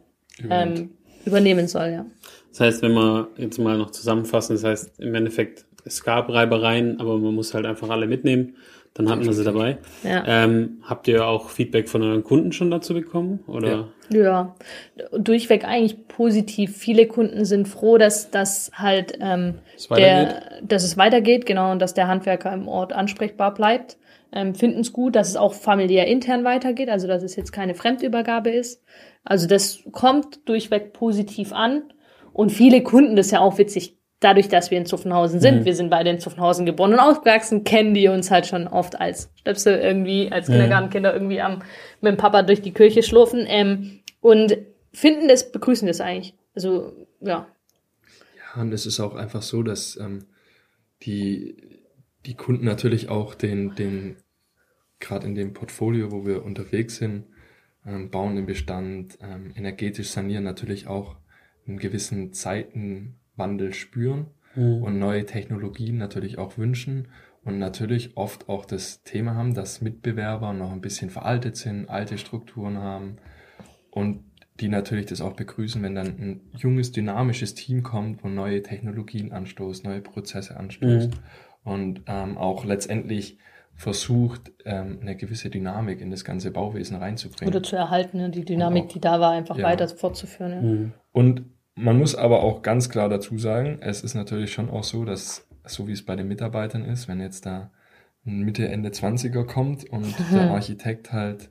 ähm, übernehmen soll, ja. Das heißt, wenn wir jetzt mal noch zusammenfassen, das heißt im Endeffekt, es gab Reibereien, aber man muss halt einfach alle mitnehmen. Dann hatten wir sie dabei. Ja. Ähm, habt ihr auch Feedback von euren Kunden schon dazu bekommen? Oder? Ja. ja, durchweg eigentlich positiv. Viele Kunden sind froh, dass das halt ähm, es der, dass es weitergeht, genau, und dass der Handwerker im Ort ansprechbar bleibt. Ähm, Finden es gut, dass es auch familiär intern weitergeht, also dass es jetzt keine Fremdübergabe ist. Also das kommt durchweg positiv an. Und viele Kunden, das ist ja auch witzig, dadurch, dass wir in Zuffenhausen sind, mhm. wir sind beide in Zuffenhausen geboren und aufgewachsen, kennen die uns halt schon oft als Stöpsel irgendwie, als Kindergartenkinder irgendwie am, mit dem Papa durch die Kirche schlurfen, ähm, und finden das, begrüßen das eigentlich. Also, ja. Ja, und es ist auch einfach so, dass ähm, die, die Kunden natürlich auch den, den, gerade in dem Portfolio, wo wir unterwegs sind, ähm, bauen den Bestand, ähm, energetisch sanieren, natürlich auch einen gewissen Zeitenwandel spüren mhm. und neue Technologien natürlich auch wünschen und natürlich oft auch das Thema haben, dass Mitbewerber noch ein bisschen veraltet sind, alte Strukturen haben und die natürlich das auch begrüßen, wenn dann ein junges, dynamisches Team kommt, wo neue Technologien anstoßt, neue Prozesse anstößt mhm. Und ähm, auch letztendlich versucht, ähm, eine gewisse Dynamik in das ganze Bauwesen reinzubringen. Oder zu erhalten, ne? die Dynamik, auch, die da war, einfach ja. weiter fortzuführen. Ja. Mhm. Und man muss aber auch ganz klar dazu sagen, es ist natürlich schon auch so, dass, so wie es bei den Mitarbeitern ist, wenn jetzt da ein Mitte, Ende 20er kommt und der Architekt halt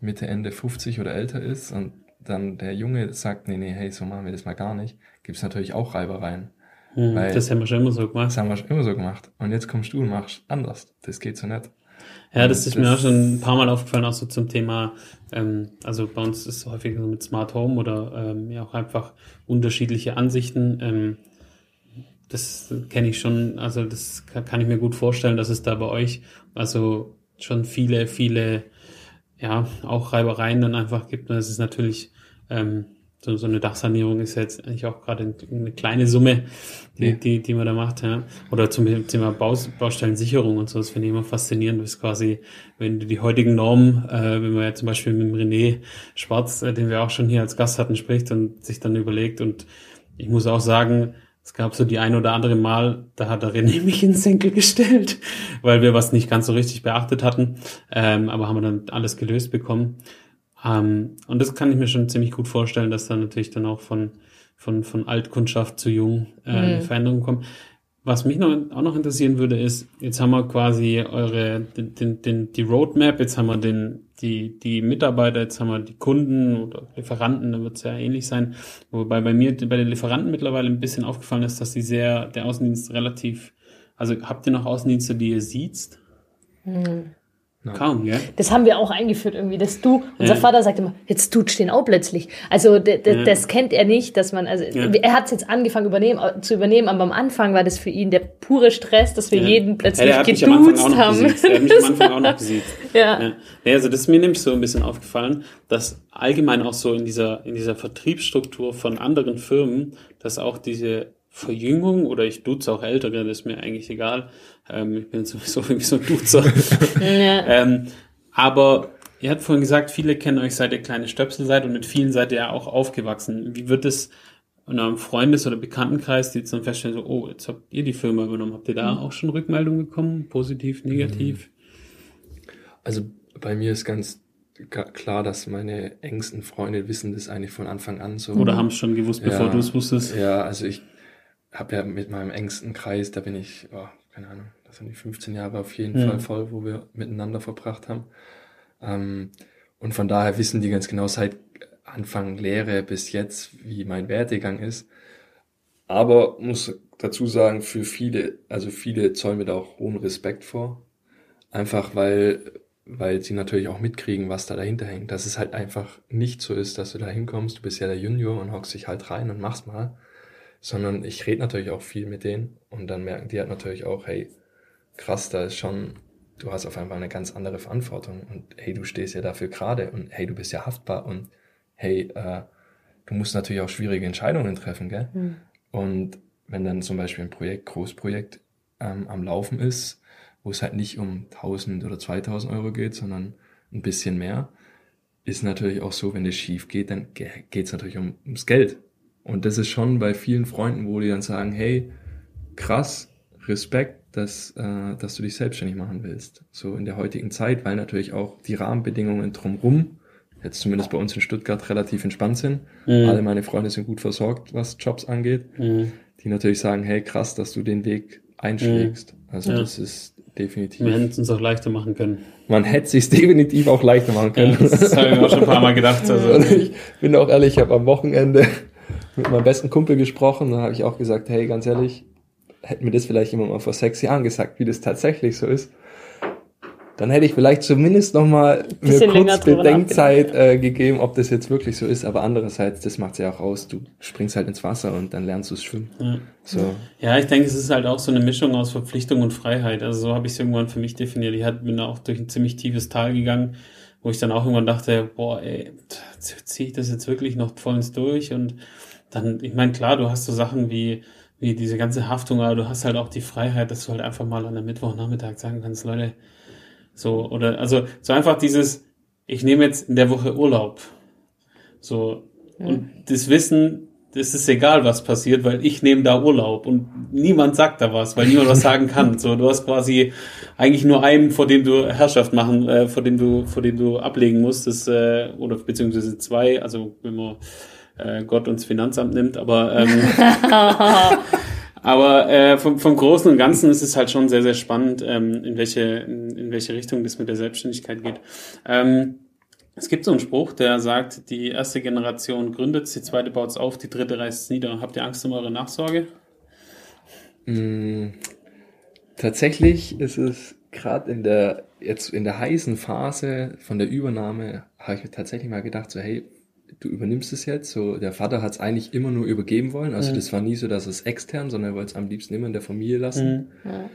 Mitte, Ende 50 oder älter ist und dann der Junge sagt, nee, nee, hey, so machen wir das mal gar nicht, gibt es natürlich auch Reibereien. Weil, das haben wir schon immer so gemacht. Das haben wir schon immer so gemacht. Und jetzt kommst du und machst anders. Das geht so nicht. Ja, das ist das mir auch schon ein paar Mal aufgefallen, auch so zum Thema, ähm, also bei uns ist es häufig so mit Smart Home oder ähm, ja auch einfach unterschiedliche Ansichten. Ähm, das kenne ich schon, also das kann ich mir gut vorstellen, dass es da bei euch also schon viele, viele, ja, auch Reibereien dann einfach gibt. Und es ist natürlich ähm, so, so eine Dachsanierung ist jetzt eigentlich auch gerade eine kleine Summe, die, nee. die, die man da macht. Ja. Oder zum Thema Baus, Baustellensicherung und so, das finde ich immer faszinierend, das ist quasi, wenn du die heutigen Normen, äh, wenn man ja zum Beispiel mit dem René Schwarz, äh, den wir auch schon hier als Gast hatten, spricht und sich dann überlegt und ich muss auch sagen, es gab so die ein oder andere Mal, da hat der René mich ins Senkel gestellt, weil wir was nicht ganz so richtig beachtet hatten, ähm, aber haben wir dann alles gelöst bekommen. Ähm, und das kann ich mir schon ziemlich gut vorstellen, dass da natürlich dann auch von, von, von Altkundschaft zu Jung äh, mhm. Veränderungen kommen. Was mich noch, auch noch interessieren würde, ist, jetzt haben wir quasi eure, den, den, die Roadmap, jetzt haben wir den, die, die Mitarbeiter, jetzt haben wir die Kunden oder Lieferanten, da wird es ja ähnlich sein. Wobei bei mir, bei den Lieferanten mittlerweile ein bisschen aufgefallen ist, dass die sehr, der Außendienst relativ, also habt ihr noch Außendienste, die ihr sieht? Mhm. Kaum, ja. Das haben wir auch eingeführt irgendwie, dass du, unser ja. Vater sagt immer, jetzt tut stehen auch plötzlich. Also ja. das kennt er nicht, dass man, also ja. er hat es jetzt angegefangen übernehmen, zu übernehmen, aber am Anfang war das für ihn der pure Stress, dass wir jeden plötzlich ja, geduzt haben. Er hat mich am Anfang auch noch gesiezt. ja. ja. Also das ist mir nämlich so ein bisschen aufgefallen, dass allgemein auch so in dieser, in dieser Vertriebsstruktur von anderen Firmen, dass auch diese Verjüngung oder ich duze auch Ältere, das ist mir eigentlich egal. Ähm, ich bin sowieso irgendwie so ein Duzer. ja. ähm, aber ihr habt vorhin gesagt, viele kennen euch seit ihr kleine Stöpsel seid und mit vielen seid ihr ja auch aufgewachsen. Wie wird es in eurem Freundes- oder Bekanntenkreis, die jetzt dann feststellen, so, oh, jetzt habt ihr die Firma übernommen. Habt ihr da mhm. auch schon Rückmeldungen bekommen? Positiv, negativ? Also bei mir ist ganz klar, dass meine engsten Freunde wissen das eigentlich von Anfang an so. Oder haben es schon gewusst, bevor ja, du es wusstest? Ja, also ich habe ja mit meinem engsten Kreis, da bin ich, oh, keine Ahnung, das sind die 15 Jahre auf jeden mhm. Fall voll, wo wir miteinander verbracht haben. Ähm, und von daher wissen die ganz genau seit Anfang Lehre bis jetzt, wie mein Werdegang ist. Aber muss dazu sagen, für viele, also viele zollen mir da auch hohen Respekt vor. Einfach weil, weil sie natürlich auch mitkriegen, was da dahinter hängt. Dass es halt einfach nicht so ist, dass du da hinkommst, du bist ja der Junior und hockst dich halt rein und machst mal, sondern ich rede natürlich auch viel mit denen und dann merken die halt natürlich auch, hey, krass, da ist schon, du hast auf einmal eine ganz andere Verantwortung und hey, du stehst ja dafür gerade und hey, du bist ja haftbar und hey, äh, du musst natürlich auch schwierige Entscheidungen treffen, gell? Mhm. Und wenn dann zum Beispiel ein Projekt, Großprojekt ähm, am Laufen ist, wo es halt nicht um 1000 oder 2000 Euro geht, sondern ein bisschen mehr, ist natürlich auch so, wenn es schief geht, dann geht es natürlich um, ums Geld. Und das ist schon bei vielen Freunden, wo die dann sagen, hey, krass, Respekt, dass, äh, dass du dich selbstständig machen willst. So in der heutigen Zeit, weil natürlich auch die Rahmenbedingungen drumherum, jetzt zumindest bei uns in Stuttgart, relativ entspannt sind. Mhm. Alle meine Freunde sind gut versorgt, was Jobs angeht. Mhm. Die natürlich sagen, hey, krass, dass du den Weg einschlägst. Mhm. Also ja. das ist definitiv. Wir hätten es uns auch leichter machen können. Man hätte es sich definitiv auch leichter machen können. Ja, das habe ich mir auch schon ein paar Mal gedacht. Also. ich bin auch ehrlich, ich habe am Wochenende mit meinem besten Kumpel gesprochen, da habe ich auch gesagt, hey, ganz ehrlich, hätten mir das vielleicht jemand mal vor sechs Jahren gesagt, wie das tatsächlich so ist, dann hätte ich vielleicht zumindest noch mal mir kurz Bedenkzeit äh, gegeben, ob das jetzt wirklich so ist. Aber andererseits, das macht ja auch aus. Du springst halt ins Wasser und dann lernst du es schwimmen. Ja. So. ja, ich denke, es ist halt auch so eine Mischung aus Verpflichtung und Freiheit. Also so habe ich es irgendwann für mich definiert. Ich bin auch durch ein ziemlich tiefes Tal gegangen, wo ich dann auch irgendwann dachte, boah, ey, ziehe ich das jetzt wirklich noch vollends durch? Und dann, ich meine, klar, du hast so Sachen wie wie diese ganze Haftung, aber du hast halt auch die Freiheit, dass du halt einfach mal an einem Mittwochnachmittag sagen kannst, Leute, so, oder, also, so einfach dieses, ich nehme jetzt in der Woche Urlaub. So, ja. und das Wissen, das ist egal, was passiert, weil ich nehme da Urlaub und niemand sagt da was, weil niemand was sagen kann. So, du hast quasi eigentlich nur einen, vor dem du Herrschaft machen, äh, vor dem du, vor dem du ablegen musst, das, äh, oder beziehungsweise zwei, also wenn man äh, Gott uns Finanzamt nimmt, aber ähm, aber äh, vom, vom Großen und Ganzen ist es halt schon sehr, sehr spannend, ähm, in, welche, in, in welche Richtung das mit der Selbstständigkeit geht. Ähm, es gibt so einen Spruch, der sagt, die erste Generation gründet, die zweite baut es auf, die dritte reißt es nieder. Habt ihr Angst um eure Nachsorge? Mm, tatsächlich ist es gerade in der jetzt in der heißen Phase von der Übernahme habe ich mir tatsächlich mal gedacht so hey du übernimmst es jetzt. So, der Vater hat es eigentlich immer nur übergeben wollen. Also mhm. das war nie so, dass es extern, sondern er wollte es am liebsten immer in der Familie lassen. Mhm. Ja.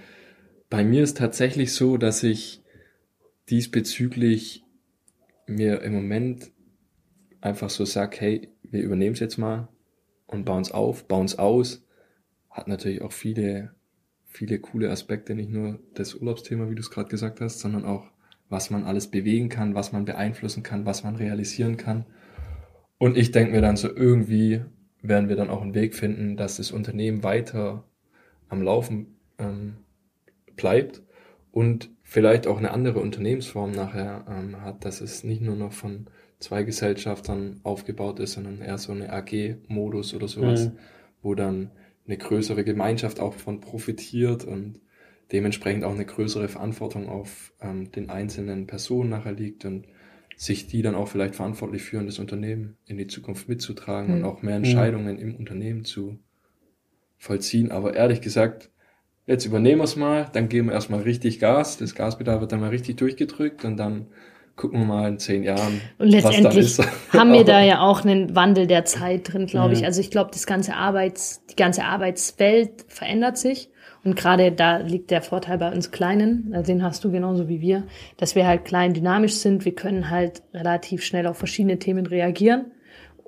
Bei mir ist tatsächlich so, dass ich diesbezüglich mir im Moment einfach so sag, hey, wir übernehmen es jetzt mal und bauen es auf, bauen es aus. Hat natürlich auch viele, viele coole Aspekte, nicht nur das Urlaubsthema, wie du es gerade gesagt hast, sondern auch, was man alles bewegen kann, was man beeinflussen kann, was man realisieren kann. Und ich denke mir dann so, irgendwie werden wir dann auch einen Weg finden, dass das Unternehmen weiter am Laufen ähm, bleibt und vielleicht auch eine andere Unternehmensform nachher ähm, hat, dass es nicht nur noch von zwei Gesellschaftern aufgebaut ist, sondern eher so eine AG-Modus oder sowas, mhm. wo dann eine größere Gemeinschaft auch von profitiert und dementsprechend auch eine größere Verantwortung auf ähm, den einzelnen Personen nachher liegt und sich die dann auch vielleicht verantwortlich führen, das Unternehmen in die Zukunft mitzutragen mhm. und auch mehr Entscheidungen mhm. im Unternehmen zu vollziehen. Aber ehrlich gesagt, jetzt übernehmen wir es mal, dann geben wir erstmal richtig Gas. Das Gaspedal wird dann mal richtig durchgedrückt und dann gucken wir mal in zehn Jahren. Und letztendlich haben wir da ja auch einen Wandel der Zeit drin, glaube ich. Also ich glaube, das ganze Arbeits, die ganze Arbeitswelt verändert sich. Und gerade da liegt der Vorteil bei uns Kleinen, also den hast du genauso wie wir, dass wir halt klein dynamisch sind. Wir können halt relativ schnell auf verschiedene Themen reagieren.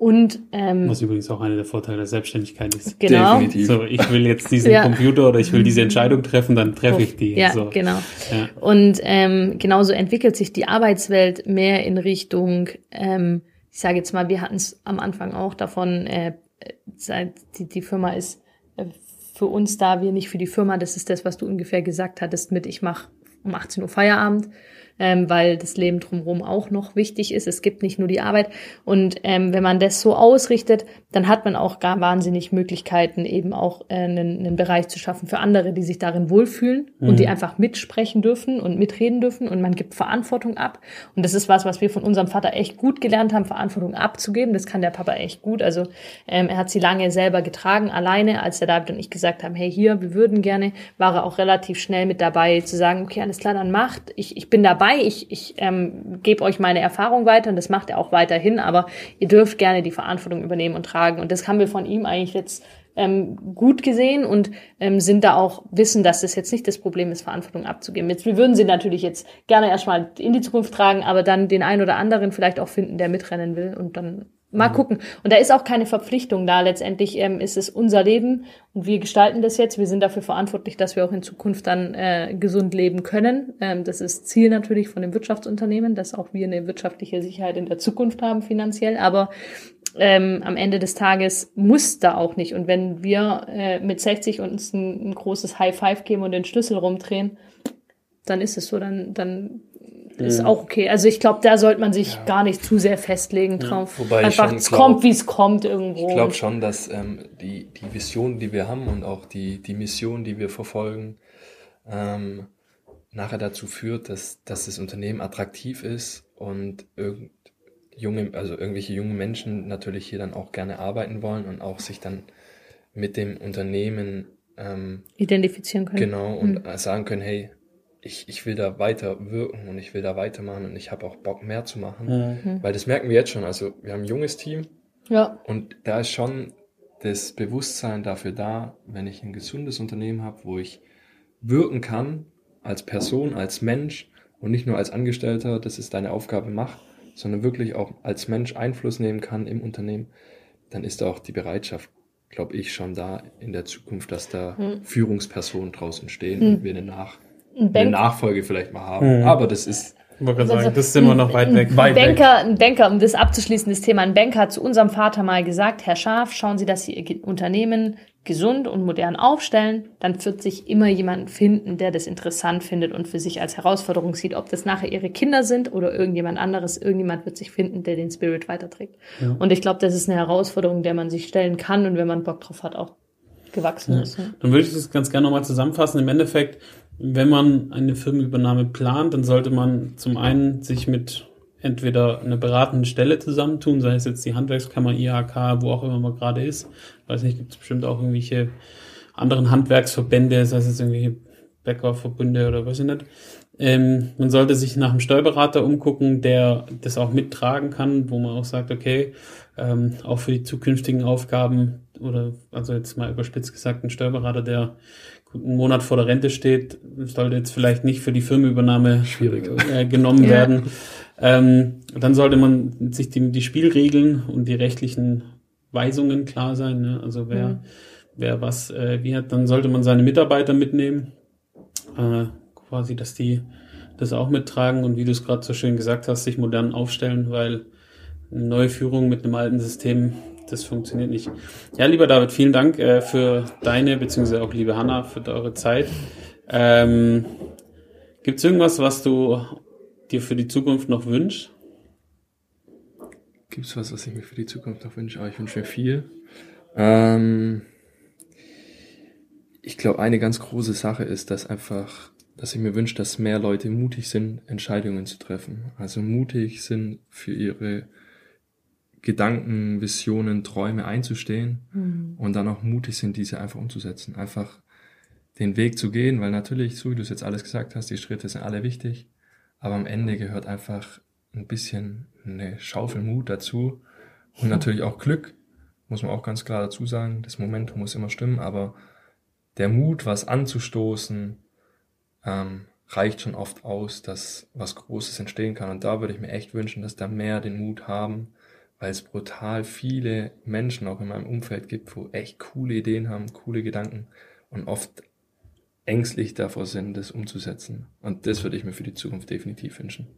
Und, ähm, Was übrigens auch einer der Vorteile der Selbstständigkeit ist. Genau. Definitiv. So, ich will jetzt diesen ja. Computer oder ich will diese Entscheidung treffen, dann treffe ich die. Ja, so. genau. Ja. Und ähm, genauso entwickelt sich die Arbeitswelt mehr in Richtung, ähm, ich sage jetzt mal, wir hatten es am Anfang auch davon, äh, seit die, die Firma ist äh, für uns da, wir nicht für die Firma. Das ist das, was du ungefähr gesagt hattest mit, ich mache um 18 Uhr Feierabend ähm, weil das Leben drumherum auch noch wichtig ist. Es gibt nicht nur die Arbeit. Und ähm, wenn man das so ausrichtet, dann hat man auch gar wahnsinnig Möglichkeiten, eben auch äh, einen, einen Bereich zu schaffen für andere, die sich darin wohlfühlen mhm. und die mhm. einfach mitsprechen dürfen und mitreden dürfen. Und man gibt Verantwortung ab. Und das ist was, was wir von unserem Vater echt gut gelernt haben, Verantwortung abzugeben. Das kann der Papa echt gut. Also ähm, er hat sie lange selber getragen, alleine. Als der David und ich gesagt haben, hey, hier, wir würden gerne, war er auch relativ schnell mit dabei, zu sagen, okay, alles klar, dann macht. Ich, ich bin dabei dabei, ich, ich ähm, gebe euch meine Erfahrung weiter und das macht er auch weiterhin, aber ihr dürft gerne die Verantwortung übernehmen und tragen. Und das haben wir von ihm eigentlich jetzt ähm, gut gesehen und ähm, sind da auch wissen, dass das jetzt nicht das Problem ist, Verantwortung abzugeben. Jetzt, wir würden sie natürlich jetzt gerne erstmal in die Zukunft tragen, aber dann den einen oder anderen vielleicht auch finden, der mitrennen will und dann mal mhm. gucken. Und da ist auch keine Verpflichtung da. Letztendlich ähm, ist es unser Leben und wir gestalten das jetzt. Wir sind dafür verantwortlich, dass wir auch in Zukunft dann äh, gesund leben können. Ähm, das ist Ziel natürlich von dem Wirtschaftsunternehmen, dass auch wir eine wirtschaftliche Sicherheit in der Zukunft haben finanziell. Aber ähm, am Ende des Tages muss da auch nicht. Und wenn wir äh, mit 60 uns ein, ein großes High Five geben und den Schlüssel rumdrehen, dann ist es so, dann, dann ist mhm. auch okay. Also ich glaube, da sollte man sich ja. gar nicht zu sehr festlegen drauf. Ja, wobei Einfach, es glaub, kommt, wie es kommt irgendwo. Ich glaube schon, dass ähm, die, die Vision, die wir haben und auch die, die Mission, die wir verfolgen, ähm, nachher dazu führt, dass, dass das Unternehmen attraktiv ist und irgend, junge, also irgendwelche jungen Menschen natürlich hier dann auch gerne arbeiten wollen und auch sich dann mit dem Unternehmen ähm, identifizieren können. Genau, und mhm. sagen können, hey, ich, ich will da weiter wirken und ich will da weitermachen und ich habe auch Bock mehr zu machen. Mhm. Weil das merken wir jetzt schon. Also wir haben ein junges Team ja. und da ist schon das Bewusstsein dafür da, wenn ich ein gesundes Unternehmen habe, wo ich wirken kann als Person, als Mensch und nicht nur als Angestellter, das ist deine Aufgabe, mach, sondern wirklich auch als Mensch Einfluss nehmen kann im Unternehmen, dann ist da auch die Bereitschaft, glaube ich, schon da in der Zukunft, dass da mhm. Führungspersonen draußen stehen mhm. und wir eine, Nach eine Nachfolge vielleicht mal haben. Mhm. Aber das ist ich wollte gerade sagen, das ist immer noch weit weg. Ein, weit Banker, ein Banker, um das abzuschließen, das Thema, ein Banker hat zu unserem Vater mal gesagt, Herr Schaf, schauen Sie, dass Sie Ihr Unternehmen gesund und modern aufstellen, dann wird sich immer jemand finden, der das interessant findet und für sich als Herausforderung sieht, ob das nachher ihre Kinder sind oder irgendjemand anderes. Irgendjemand wird sich finden, der den Spirit weiterträgt. Ja. Und ich glaube, das ist eine Herausforderung, der man sich stellen kann und wenn man Bock drauf hat, auch gewachsen ja. ist. Ja. Dann würde ich das ganz gerne nochmal zusammenfassen. Im Endeffekt, wenn man eine Firmenübernahme plant, dann sollte man zum einen sich mit entweder eine beratende Stelle zusammentun, sei es jetzt die Handwerkskammer, IHK, wo auch immer man gerade ist. Weiß nicht, gibt es bestimmt auch irgendwelche anderen Handwerksverbände, sei es jetzt irgendwelche Bäckerverbünde oder weiß ich nicht. Ähm, man sollte sich nach einem Steuerberater umgucken, der das auch mittragen kann, wo man auch sagt, okay, ähm, auch für die zukünftigen Aufgaben oder also jetzt mal überspitzt gesagt, ein Steuerberater, der einen Monat vor der Rente steht, sollte jetzt vielleicht nicht für die Firmenübernahme Schwierig. Äh, genommen ja. werden. Ähm, dann sollte man sich die, die Spielregeln und die rechtlichen Weisungen klar sein. Ne? Also wer, mhm. wer was äh, wie hat, dann sollte man seine Mitarbeiter mitnehmen. Äh, quasi, dass die das auch mittragen und wie du es gerade so schön gesagt hast, sich modern aufstellen, weil eine neue Führung mit einem alten System, das funktioniert nicht. Ja, lieber David, vielen Dank äh, für deine, beziehungsweise auch liebe Hanna, für eure Zeit. Ähm, Gibt es irgendwas, was du dir für die Zukunft noch wünschst? Gibt es was, was ich mir für die Zukunft noch wünsche? Aber ich wünsche mir viel. Ähm, ich glaube, eine ganz große Sache ist, dass einfach, dass ich mir wünsche, dass mehr Leute mutig sind, Entscheidungen zu treffen. Also mutig sind, für ihre Gedanken, Visionen, Träume einzustehen mhm. und dann auch mutig sind, diese einfach umzusetzen. Einfach den Weg zu gehen, weil natürlich, so wie du es jetzt alles gesagt hast, die Schritte sind alle wichtig. Aber am Ende gehört einfach ein bisschen eine Schaufel Mut dazu und natürlich auch Glück, muss man auch ganz klar dazu sagen. Das Momentum muss immer stimmen, aber der Mut, was anzustoßen, ähm, reicht schon oft aus, dass was Großes entstehen kann. Und da würde ich mir echt wünschen, dass da mehr den Mut haben, weil es brutal viele Menschen auch in meinem Umfeld gibt, wo echt coole Ideen haben, coole Gedanken und oft ängstlich davor sind, das umzusetzen. Und das würde ich mir für die Zukunft definitiv wünschen.